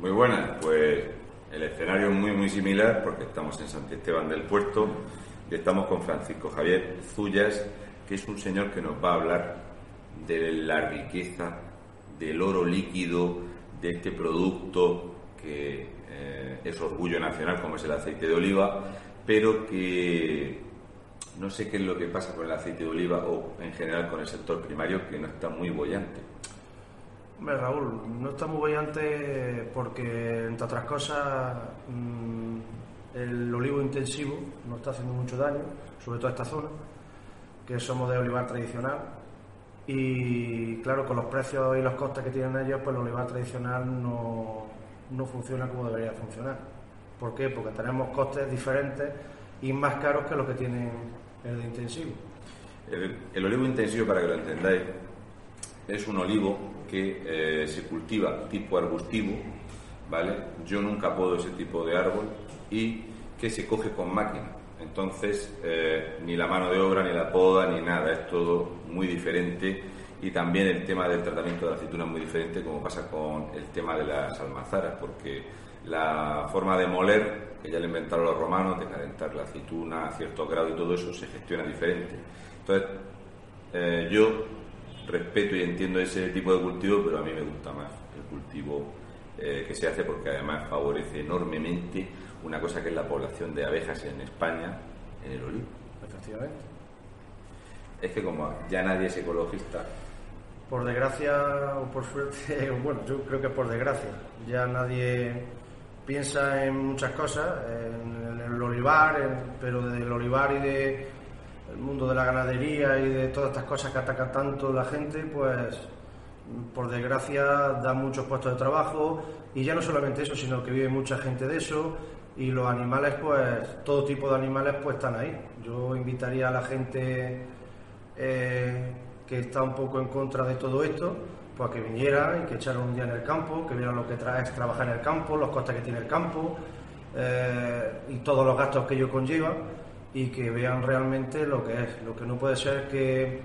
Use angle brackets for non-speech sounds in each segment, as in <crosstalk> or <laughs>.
Muy buenas, pues el escenario es muy muy similar porque estamos en Santisteban del Puerto y estamos con Francisco Javier Zullas, que es un señor que nos va a hablar de la riqueza del oro líquido, de este producto que eh, es orgullo nacional como es el aceite de oliva, pero que no sé qué es lo que pasa con el aceite de oliva o en general con el sector primario que no está muy bollante. Raúl, no está muy bollante porque, entre otras cosas, mm, el olivo intensivo nos está haciendo mucho daño, sobre todo esta zona, que somos de olivar tradicional. Y claro, con los precios y los costes que tienen ellos, pues el olivar tradicional no, no funciona como debería funcionar. ¿Por qué? Porque tenemos costes diferentes y más caros que los que tienen el de intensivo. El, olivo intensivo, para que lo entendáis, es un olivo que eh, se cultiva tipo arbustivo, ¿vale? Yo nunca puedo ese tipo de árbol y que se coge con máquina. Entonces, eh, ni la mano de obra, ni la poda, ni nada, es todo muy diferente. Y también el tema del tratamiento de la aceituna es muy diferente, como pasa con el tema de las almazaras, porque la forma de moler, que ya lo inventaron los romanos, de calentar la aceituna a cierto grado y todo eso, se gestiona diferente. Entonces, eh, yo respeto y entiendo ese tipo de cultivo, pero a mí me gusta más el cultivo eh, que se hace porque además favorece enormemente una cosa que es la población de abejas en España, en el olivo. Efectivamente. Es que como ya nadie es ecologista, por desgracia o por suerte, <laughs> bueno, yo creo que por desgracia, ya nadie piensa en muchas cosas, en el olivar, pero del olivar y de el mundo de la ganadería y de todas estas cosas que ataca tanto la gente, pues por desgracia da muchos puestos de trabajo. Y ya no solamente eso, sino que vive mucha gente de eso. Y los animales, pues todo tipo de animales pues están ahí. Yo invitaría a la gente eh, que está un poco en contra de todo esto, pues que viniera y que echara un día en el campo, que vieran lo que trae es trabajar en el campo, los costes que tiene el campo eh, y todos los gastos que ello conlleva y que vean realmente lo que es. Lo que no puede ser que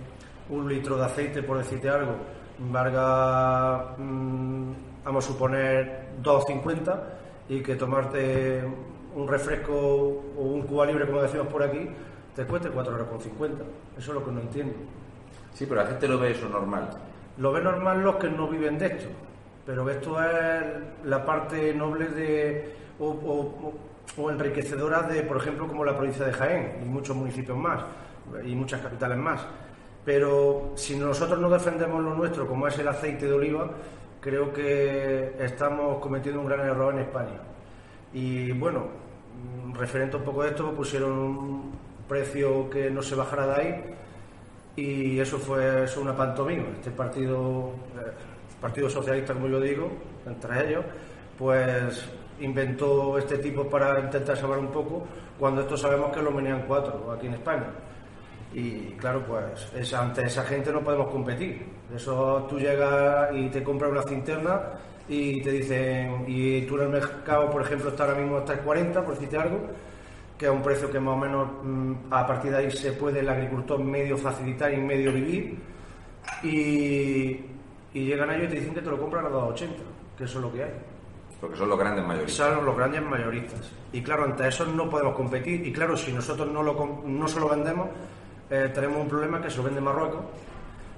un litro de aceite, por decirte algo, valga, mm, vamos a suponer, 2,50 y que tomarte un refresco o un cuba libre, como decimos por aquí, te cueste 4,50 euros. Eso es lo que no entiendo. Sí, pero la gente lo ve eso normal. Lo ve normal los que no viven de esto, pero esto es la parte noble de o, enriquecedora de, por ejemplo, como la provincia de Jaén y muchos municipios más y muchas capitales más. Pero si nosotros no defendemos lo nuestro, como es el aceite de oliva, creo que estamos cometiendo un gran error en España. Y bueno, referente un poco a esto, pusieron un precio que no se bajara de ahí y eso fue eso una pantomima. Este partido, eh, Partido Socialista, como yo digo, entre ellos, pues inventó este tipo para intentar salvar un poco, cuando esto sabemos que lo venían cuatro aquí en España. Y claro, pues ante esa gente no podemos competir. Eso tú llegas y te compras una cinterna y te dicen, y tú en el mercado, por ejemplo, está ahora mismo hasta el 40, por decirte algo, que a un precio que más o menos mm, a partir de ahí se puede el agricultor medio facilitar y medio vivir. Y, llegan ellos y te dicen que te lo compran a 2,80, que eso es lo que hay. Porque son los grandes mayoristas. Y claro, ante eso no podemos competir. Y claro, si nosotros no, lo, no se lo vendemos, eh, tenemos un problema que se lo vende Marruecos,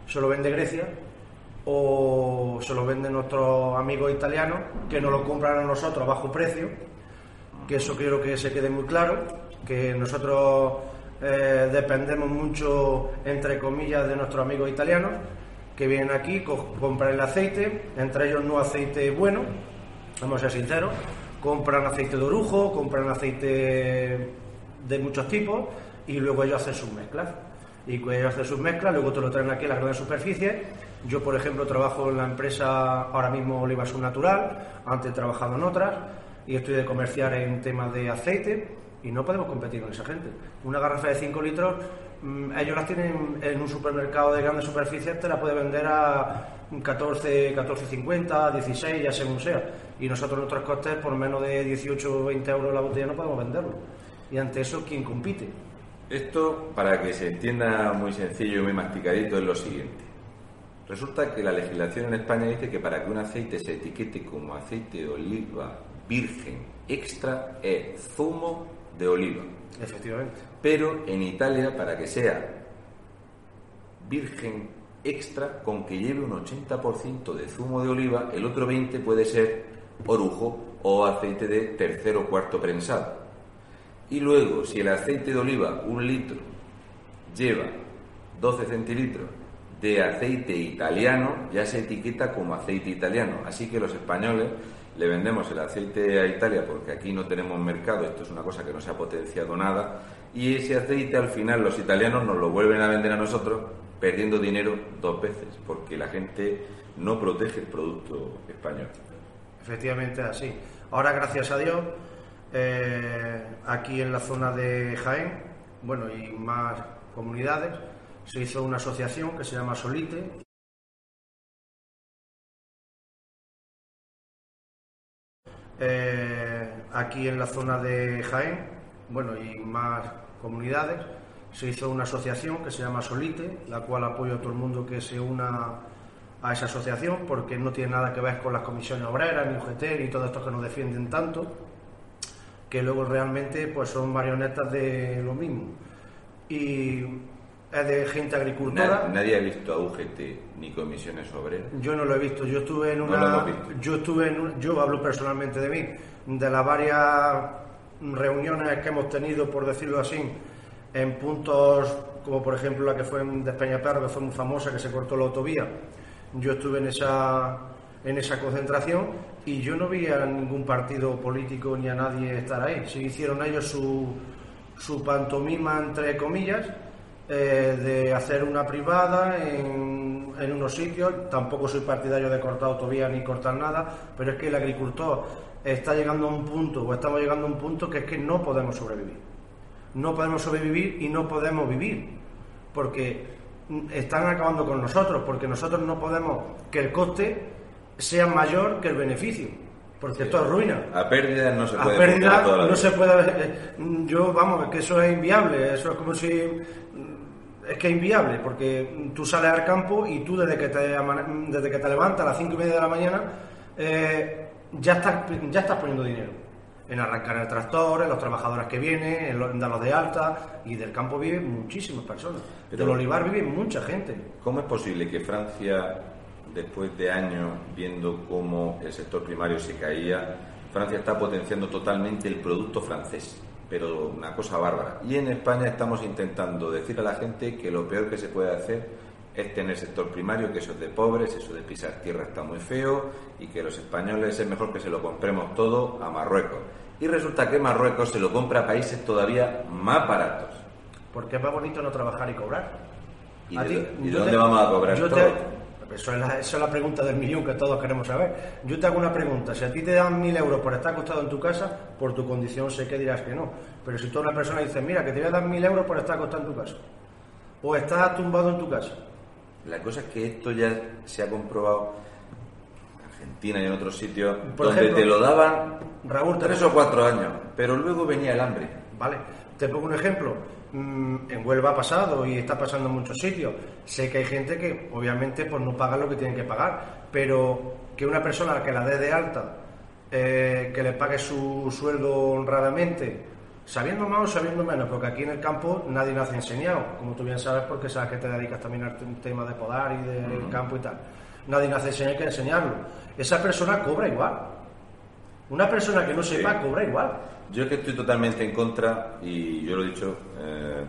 se lo vende Grecia o se lo venden nuestros amigos italianos que nos lo compran a nosotros a bajo precio que eso quiero que se quede muy claro, que nosotros eh, dependemos mucho, entre comillas, de nuestros amigos italianos, que vienen aquí, compran el aceite, entre ellos no aceite bueno, vamos a ser sinceros, compran aceite de orujo, compran aceite de muchos tipos y luego ellos hacen sus mezclas. Y ellos hacen sus mezclas, luego te lo traen aquí a las grandes superficies. Yo, por ejemplo, trabajo en la empresa ahora mismo Oliva Natural, antes he trabajado en otras y estoy de comerciar en temas de aceite y no podemos competir con esa gente. Una garrafa de 5 litros, mm, ellos las tienen en un supermercado de grandes superficies, te la puede vender a 14, 14,50, 16, ya según sea. Y nosotros nuestros costes, por menos de 18 o 20 euros la botella, no podemos venderlo. Y ante eso, ¿quién compite? Esto, para que se entienda muy sencillo y muy masticadito, es lo siguiente. Resulta que la legislación en España dice que para que un aceite se etiquete como aceite de oliva virgen extra es zumo de oliva. Efectivamente. Pero en Italia, para que sea virgen extra, con que lleve un 80% de zumo de oliva, el otro 20% puede ser orujo o aceite de tercero o cuarto prensado. Y luego, si el aceite de oliva, un litro, lleva 12 centilitros de aceite italiano, ya se etiqueta como aceite italiano. Así que los españoles le vendemos el aceite a Italia porque aquí no tenemos mercado, esto es una cosa que no se ha potenciado nada, y ese aceite al final los italianos nos lo vuelven a vender a nosotros perdiendo dinero dos veces, porque la gente no protege el producto español. Efectivamente, así. Ahora, gracias a Dios, eh, aquí en la zona de Jaén, bueno, y más comunidades, se hizo una asociación que se llama Solite. Eh, aquí en la zona de Jaén, bueno, y más comunidades, se hizo una asociación que se llama Solite, la cual apoyo a todo el mundo que se una a esa asociación, porque no tiene nada que ver con las comisiones obreras, ni UGT, ni todo esto que nos defienden tanto, que luego realmente pues son marionetas de lo mismo. Y es de gente agricultora. Nadie, ha visto a UGT ni comisiones obreras. Yo no lo he visto. Yo estuve en una. yo estuve en. Yo hablo personalmente de mí, de las varias reuniones que hemos tenido, por decirlo así, en puntos como por ejemplo la que fue en Despeñaperro, que fue muy famosa, que se cortó la autovía. Yo estuve en esa, en esa concentración y yo no vi a ningún partido político ni a nadie estar ahí. Sí hicieron ellos su, su pantomima, entre comillas, eh, de hacer una privada en, en, unos sitios. Tampoco soy partidario de cortar autovía ni cortar nada, pero es que el agricultor está llegando a un punto, o estamos llegando a un punto que es que no podemos sobrevivir. No podemos sobrevivir y no podemos vivir, porque están acabando con nosotros, porque nosotros no podemos que el coste sea mayor que el beneficio. Porque esto es ruina. A pérdida no se puede. A pérdida no se puede. Yo, vamos, es que eso es inviable. Eso es como si. Es que es inviable, porque tú sales al campo y tú desde que te, desde que te levantas a las cinco y media de la mañana eh, ya, estás, ya estás poniendo dinero en arrancar el tractor, en los trabajadores que vienen, en darlos de alta, y del campo viven muchísimas personas. Pero, del olivar vive mucha gente. ¿Cómo es posible que Francia, después de años viendo cómo el sector primario se caía, Francia está potenciando totalmente el producto francés? Pero una cosa bárbara. Y en España estamos intentando decir a la gente que lo peor que se puede hacer es tener sector primario, que eso es de pobres, eso de pisar tierra está muy feo y que los españoles es mejor que se lo compremos todo a Marruecos. Y resulta que Marruecos se lo compra a países todavía más baratos. Porque es más bonito no trabajar y cobrar. ¿Y, de, dónde vamos a cobrar todo? eso, es la, es la pregunta del millón que todos queremos saber. Yo te hago una pregunta. Si a ti te dan mil euros por estar acostado en tu casa, por tu condición sé que dirás que no. Pero si tú una persona dice, mira, que te voy a dar mil euros por estar acostado en tu casa, o estás tumbado en tu casa, la cosa es que esto ya se ha comprobado en Argentina y en otros sitios donde te lo daban Raúl, tres o cuatro años, pero luego venía el hambre. Vale, te pongo un ejemplo. Mm, en Huelva ha pasado y está pasando en muchos sitios. Sé que hay gente que obviamente pues no paga lo que tienen que pagar, pero que una persona que la dé de alta, eh, que le pague su sueldo honradamente, sabiendo más o sabiendo menos, porque aquí en el campo nadie nos ha enseñado, como tú bien sabes, porque sabes que te dedicas también al tema de podar y del campo y tal. Nadie nos ha enseñado que enseñarlo. Esa persona cobra igual. Una persona que no sepa cobra igual. Yo es que estoy totalmente en contra, y yo lo he dicho, eh,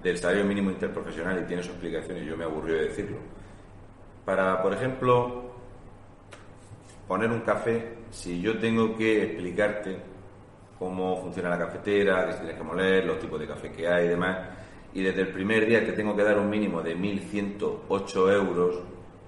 del salario mínimo interprofesional y tiene su explicación y yo me aburrió de decirlo. Para, por ejemplo, poner un café, si yo tengo que explicarte cómo funciona la cafetera, qué se tiene que moler, los tipos de café que hay y demás. Y desde el primer día que tengo que dar un mínimo de 1.108 euros,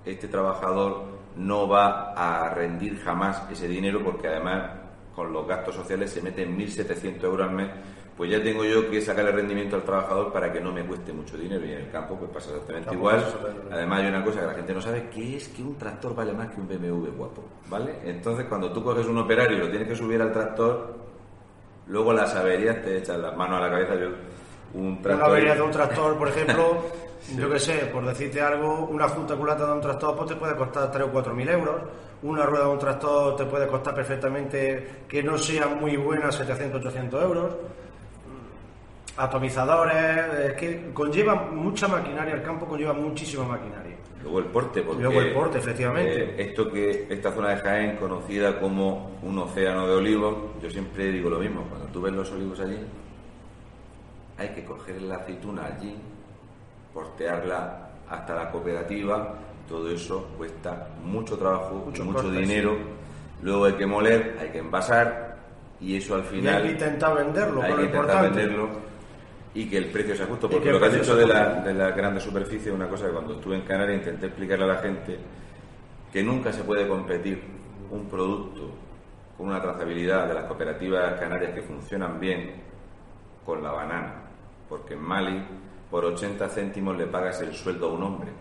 este trabajador no va a rendir jamás ese dinero porque además con los gastos sociales se meten 1.700 euros al mes, pues ya tengo yo que sacar el rendimiento al trabajador para que no me cueste mucho dinero y en el campo pues pasa exactamente igual. Además hay una cosa que la gente no sabe, que es que un tractor vale más que un BMW guapo, ¿vale? Entonces cuando tú coges un operario y lo tienes que subir al tractor, Luego las averías te echan las manos a la cabeza. Yo un Una tractor. avería de un tractor, por ejemplo, <laughs> yo qué sé, por decirte algo, una junta culata de un tractor pues te puede costar 3 o 4 mil euros. Una rueda de un tractor te puede costar perfectamente, que no sea muy buena, 700, 800 euros. Atomizadores, es que conlleva mucha maquinaria, el campo conlleva muchísima maquinaria. Luego el porte, porque Luego el porte, efectivamente. eh, esto que esta zona de Jaén conocida como un océano de olivos, yo siempre digo lo mismo, cuando tú ves los olivos allí, hay que coger la aceituna allí, portearla hasta la cooperativa, todo eso cuesta mucho trabajo, Mucho dinero, luego hay que moler, hay que envasar y eso al Y final hay que intentar venderlo, hay que intentar venderlo y que el precio sea justo. Porque lo que has dicho de la, de la grande superficie es una cosa que cuando estuve en Canarias intenté explicarle a la gente que nunca se puede competir un producto con una trazabilidad de las cooperativas canarias que funcionan bien con la banana. Porque en Mali, por 80 céntimos le pagas el sueldo a un hombre.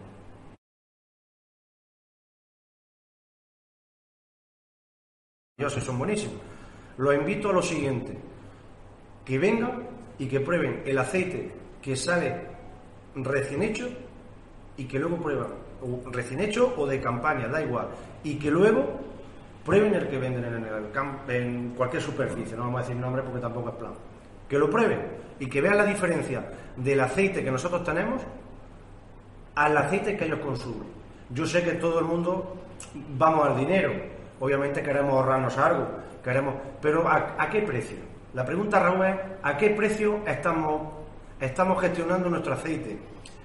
Ellos son buenísimos. Los invito a lo siguiente, que vengan y que prueben el aceite que sale recién hecho y que luego prueban, o recién hecho o de campaña, da igual, y que luego prueben el que venden en, el camp- en cualquier superficie, no vamos a decir nombre porque tampoco es plan, que lo prueben y que vean la diferencia del aceite que nosotros tenemos al aceite que ellos consumen. Yo sé que todo el mundo vamos al dinero, obviamente queremos ahorrarnos algo, queremos, pero ¿a, a qué precio? La pregunta, Raúl, es ¿a qué precio estamos, estamos gestionando nuestro aceite?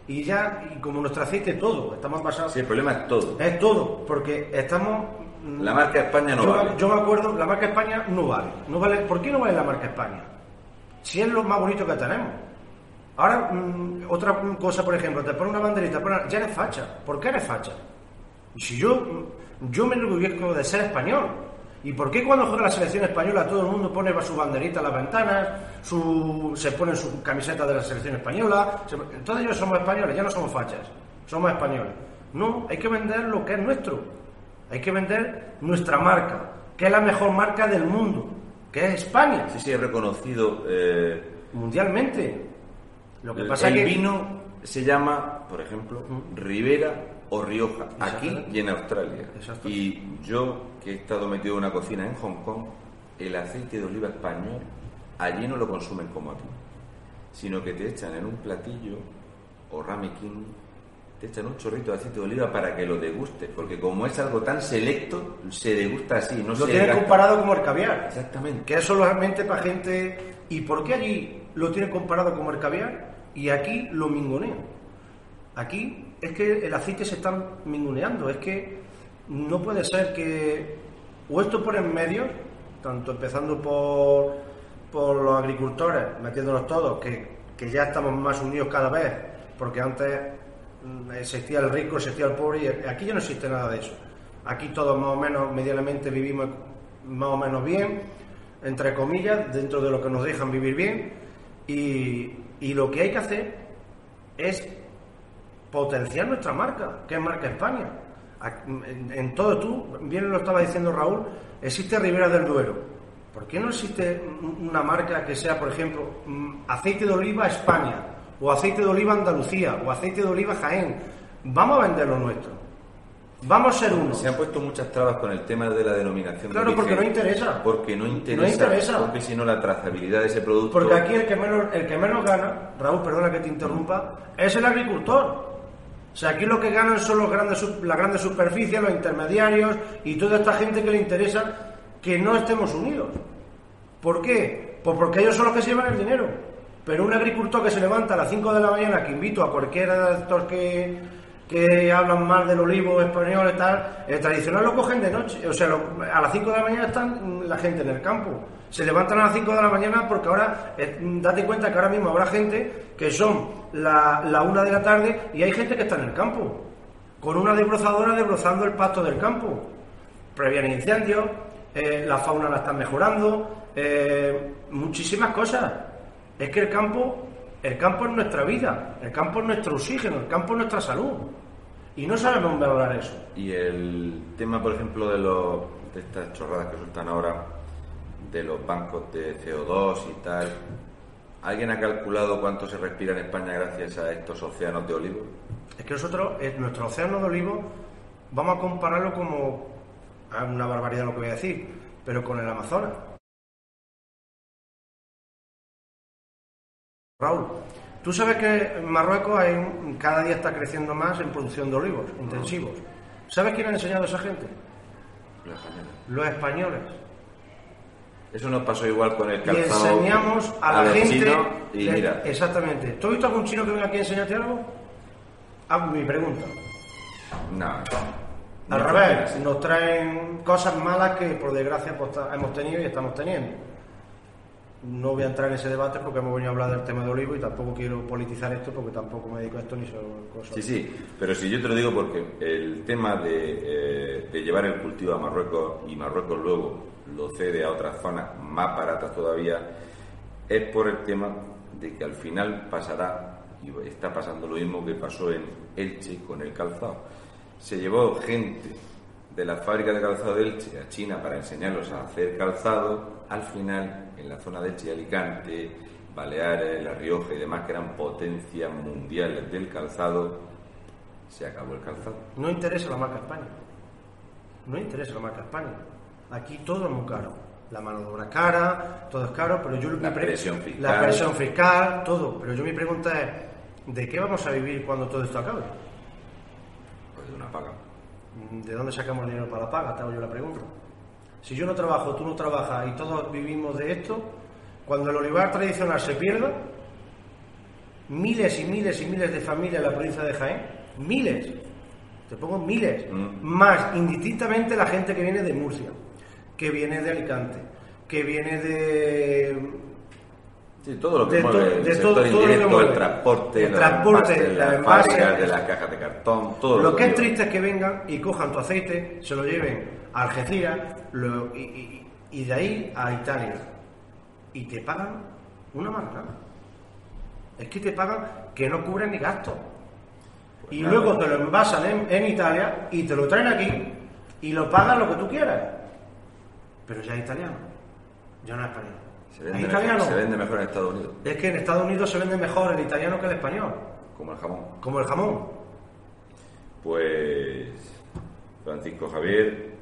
Y ya, y como nuestro aceite todo, estamos basados... Sí, el problema es todo. Es todo, porque estamos... mm, La marca España no yo, vale. yo me acuerdo, la marca España no vale. no vale. ¿Por qué no vale la marca España? Si es lo más bonito que tenemos. Ahora, mm, otra cosa, por ejemplo, te pone una banderita, pone- ya eres facha. ¿Por qué eres facha? Y si yo, mm, yo me enorgullezco de ser español. ¿Y por qué cuando juega la selección española todo el mundo pone su banderita en las ventanas, su, se ponen su camiseta de la selección española? se- todos ellos somos españoles, ya no somos fachas, somos españoles. No, hay que vender lo que es nuestro. Hay que vender nuestra marca, que es la mejor marca del mundo, que es España, Sí, sí, he reconocido. eh, mundialmente. Lo que el, pasa el es que vino se llama, por ejemplo, Ribera o Rioja, aquí y en Australia. Exacto. Y yo, que he estado metido en una cocina en Hong Kong, el aceite de oliva español, allí no lo consumen como aquí, sino que te echan en un platillo o ramequín, te echan un chorrito de aceite de oliva para que lo degustes, porque como es algo tan selecto, se degusta así, no lo se tienen gasta. comparado como el caviar. Exactamente. que es solamente para gente. ¿Y por qué allí lo tienen comparado como el caviar y aquí lo mingonean? Aquí es que el aceite se está mingoneando, es que no puede ser que. O esto por en medio, tanto empezando por, por los agricultores, metiéndonos todos, que, que ya estamos más unidos cada vez, porque antes mm, existía el rico, existía el pobre, y aquí ya no existe nada de eso. Aquí todos más o menos, medianamente vivimos más o menos bien, entre comillas, dentro de lo que nos dejan vivir bien, y, y lo que hay que hacer es potenciar nuestra marca, que es marca España. En, en todo tú, bien lo estaba diciendo Raúl, existe Ribera del Duero. ¿Por qué no existe un- una marca que sea, por ejemplo, mm, aceite de oliva España, o aceite de oliva Andalucía, o aceite de oliva Jaén? Vamos a vender lo nuestro. Vamos a ser uno. Se han puesto muchas trabas con el tema de la denominación. de Claro, porque no interesa. Porque no interesa. No interesa. Porque si no, la trazabilidad de ese producto. Porque aquí el que menos, el que menos gana, Raúl, perdona que te interrumpa, es el agricultor. O sea, aquí lo que ganan son los grandes, las grandes superficies, los intermediarios y toda esta gente que le interesa que no estemos unidos. ¿Por qué? Pues porque ellos son los que se llevan el dinero. Pero un agricultor que se levanta a las 5 de la mañana, que invito a cualquiera de estos que, que hablan mal del olivo español y tal, el tradicional lo cogen de noche. O sea, lo- a las 5 de la mañana están la gente en el campo. Se levantan a las 5 de la mañana porque ahora, eh, date cuenta que ahora mismo habrá gente que son la, 1 de la tarde y hay gente que está en el campo, con una desbrozadora desbrozando el pasto del campo. Previenen incendios, eh, la fauna la están mejorando, eh, muchísimas cosas. Es que el campo, el campo es nuestra vida, el campo es nuestro oxígeno, el campo es nuestra salud. Y no sabemos valorar eso. Y el tema, por ejemplo, de, los, de estas chorradas que sueltan ahora, de los bancos de CO2 y tal, ¿Alguien ha calculado cuánto se respira en España gracias a estos océanos de olivos? Es que nosotros, eh, nuestro océano de olivos, vamos a compararlo como, es una barbaridad lo que voy a decir, pero con el Amazonas. Raúl, tú sabes que en Marruecos hay un- cada día está creciendo más en producción de olivos intensivos. ¿Sabes quién ha enseñado a esa gente? Los españoles. Los españoles. Eso nos pasó igual con el Y calzado. enseñamos a la gente. y mira, Exactamente. ¿Tú has visto algún chino que venga aquí a enseñarte algo? Hago mi pregunta. no. Al No revés, nos traen cosas malas que por desgracia pues, hemos tenido y estamos teniendo. No voy a entrar en ese debate porque hemos venido a hablar del tema de olivo y tampoco quiero politizar esto porque tampoco me dedico a esto ni soy cosa. Sí, sí, pero si yo te lo digo porque el tema eh, de llevar el cultivo a Marruecos y Marruecos luego lo cede a otras zonas más baratas todavía, es por el tema de que al final pasará, y está pasando lo mismo que pasó en Elche con el calzado. Se llevó gente de la fábrica de calzado de Elche a China para enseñarlos a hacer calzado, al final en la zona de Elche y Alicante, Baleares, La Rioja y demás, que eran potencias mundiales del calzado, se acabó el calzado. No interesa la marca España. No interesa la marca España. Aquí todo es muy caro. La mano de obra cara, todo es caro, pero yo La presión fiscal. La presión fiscal, todo. Pero yo mi pregunta es, ¿de qué vamos a vivir cuando todo esto acabe? Pues de una paga. ¿De dónde sacamos dinero para la paga? Te hago yo la pregunta. Si yo no trabajo, tú no trabajas y todos vivimos de esto, cuando el olivar tradicional se pierda, miles y miles y miles de familias en la provincia de Jaén, miles, te pongo miles, Mm. más indistintamente la gente que viene de Murcia, que viene de Alicante, que viene de Sí, todo lo que De mueve el de sector todo- todo lo que indirecto, mueve. el transporte, El transporte, las fábricas de las cajas de cartón, todo Lo que es triste es que vengan y cojan tu aceite, se lo lleven a Algeciras lo- y, y- y de ahí a Italia. Y te pagan una marca. Es que te pagan que no cubren ni gastos. Pues y nada. luego te lo envasan en, en Italia y te lo traen aquí y lo pagan lo que tú quieras. Pero ya es italiano, ya no es español. Se vende, italiano. mejor, se vende mejor en Estados Unidos, Es que en Estados Unidos se vende mejor el italiano que el español, como el jamón. como el jamón. Pues, Francisco Javier,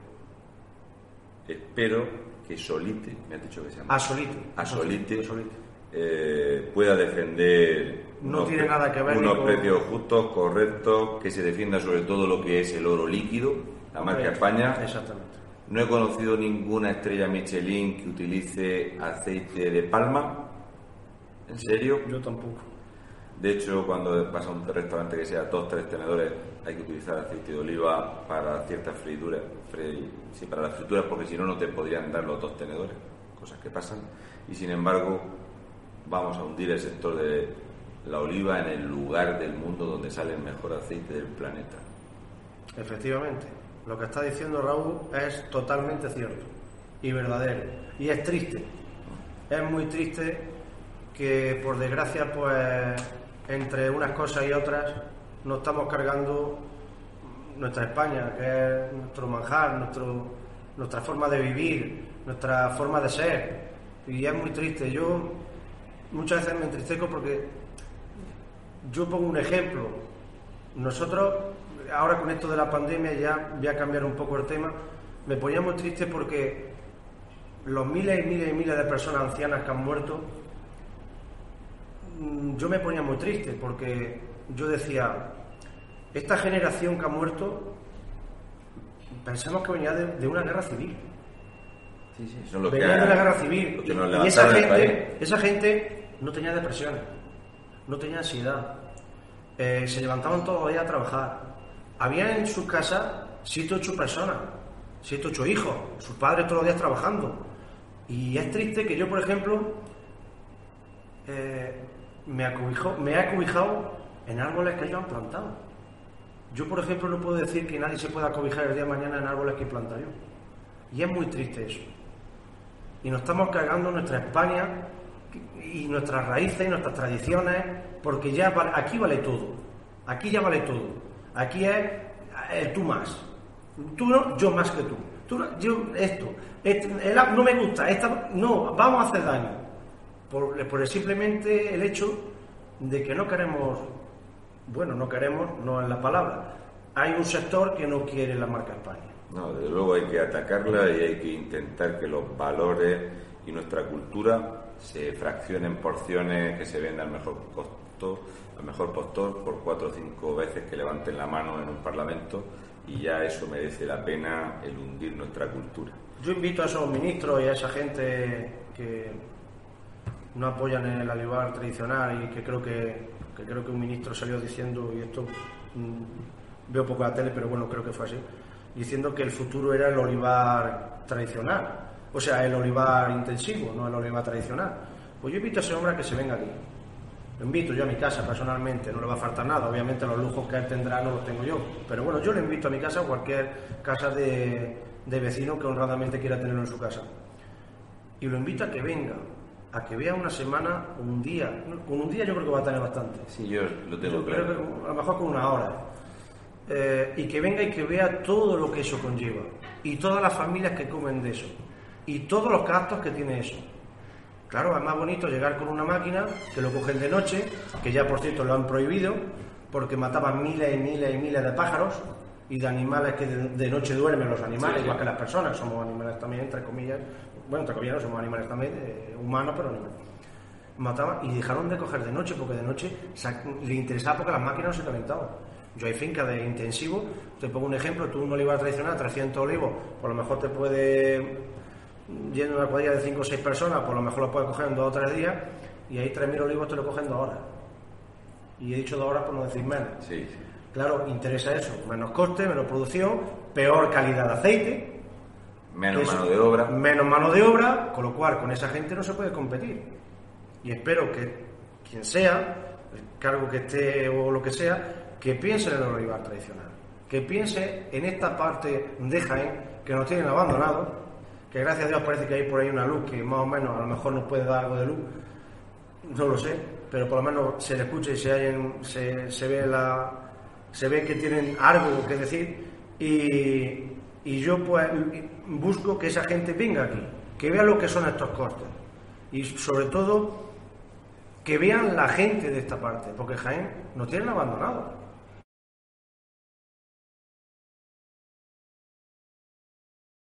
espero que Solite, me has dicho que se llama. A solito. a Solite, A solito. eh, pueda defender No unos tiene nada que ver unos con- precios justos, correctos, que se defienda sobre todo lo que es el oro líquido, la marca España. Exactamente. No he conocido ninguna estrella Michelin que utilice aceite de palma. ¿En serio? Yo tampoco. De hecho, cuando vas a un restaurante que sea dos, tres tenedores, hay que utilizar aceite de oliva para ciertas frituras. sí, para las frituras, porque si no, no te podrían dar los dos tenedores. Cosas que pasan. Y sin embargo, vamos a hundir el sector de la oliva en el lugar del mundo donde sale el mejor aceite del planeta. Efectivamente. Lo que está diciendo Raúl es totalmente cierto y verdadero. Y es triste. Es muy triste que, por desgracia, pues, entre unas cosas y otras, nos estamos cargando nuestra España, que es nuestro manjar, nuestro, nuestra forma de vivir, nuestra forma de ser. Y es muy triste. Yo muchas veces me entristezco porque yo pongo un ejemplo. Nosotros, ahora con esto de la pandemia, ya voy a cambiar un poco el tema, me ponía muy triste porque los miles y miles y miles de personas ancianas que han muerto, mm, yo me ponía muy triste porque yo decía, esta generación que ha muerto, pensamos que venía de, de una guerra civil. Sí, sí, son los que, Venía de la han- guerra civil. Y, esa gente, esa gente no tenía depresiones, no tenía ansiedad. Eh, se levantaban todos los días a trabajar. Había en sus casas siete ocho personas, siete ocho hijos, sus padres todos los días trabajando. Y es triste que yo, por ejemplo, eh, me, me he acobijado en árboles que ellos han plantado. Yo, por ejemplo, no puedo decir que nadie se pueda acobijar el día de mañana en árboles que planta yo. Y es muy triste eso. Y nos estamos cargando nuestra España y nuestras raíces y nuestras tradiciones, porque ya aquí vale todo. Aquí ya vale todo. Aquí es el tú más. Tú no, yo más que tú. Tú no, yo esto. Este- no me gusta. No, vamos a hacer daño. por, por simplemente el hecho de que no queremos, bueno, no queremos, no es la palabra, hay un sector que no quiere la marca España. No, desde luego hay que atacarla y hay que intentar que los valores y nuestra cultura se fraccionen porciones que se vendan al mejor costo, al mejor postor por cuatro o cinco veces que levanten la mano en un parlamento y ya eso merece la pena el hundir nuestra cultura. Yo invito a esos ministros y a esa gente que no apoyan el alivar tradicional y que creo que, que creo que un ministro salió diciendo y esto mm, veo poco la tele pero bueno creo que fue así diciendo que el futuro era el olivar tradicional o sea, el olivar intensivo, no el olivar tradicional. Pues yo invito a ese hombre a que se venga aquí. Lo invito yo a mi casa personalmente, no le va a faltar nada. Obviamente los lujos que él tendrá no los tengo yo. Pero bueno, yo le invito a mi casa, a cualquier casa de, vecino que honradamente quiera tenerlo en su casa. Y lo invito a que venga, a que vea una semana, un día. Con un día yo creo que va a tener bastante. Sí, yo lo tengo claro. Creo que a lo mejor con una hora. Eh, y que venga y que vea todo lo que eso conlleva. Y todas las familias que comen de eso y todos los gastos que tiene eso. Claro, es más bonito llegar con una máquina que lo cogen de noche, que ya por cierto lo han prohibido, porque mataban miles y miles y miles de pájaros y de animales que de, noche duermen los animales, igual que las personas, somos animales también, entre comillas, bueno, entre comillas no somos animales también, eh, humanos, pero animales. Mataban y dejaron de coger de noche, porque de noche le interesaba porque las máquinas no se calentaban. Yo hay fincas de intensivo, te pongo un ejemplo, tú un olivar tradicional, 300 olivos, por lo mejor te puede yendo una cuadrilla de 5 o 6 personas, por lo mejor lo puedes coger en 2 o 3 días y ahí 3.000 olivos te lo cogen en 2 horas. Y he dicho 2 horas por no decir menos. Sí, Claro, interesa eso, menos coste, menos producción, peor calidad de aceite. Menos mano de obra. Menos mano de obra, con lo cual con esa gente no se puede competir. Y espero que quien sea, el cargo que esté o lo que sea, que piense en el olivar tradicional. Que piense en esta parte de Jaén que nos tienen abandonado que gracias a Dios parece que hay por ahí una luz que más o menos a lo mejor nos puede dar algo de luz, no lo sé, pero por lo menos se le escucha y se, ve la se ve que tienen algo que decir. Y, y yo pues busco que esa gente venga aquí, que vea lo que son estos costes y sobre todo que vean la gente de esta parte, porque Jaén nos tienen abandonado.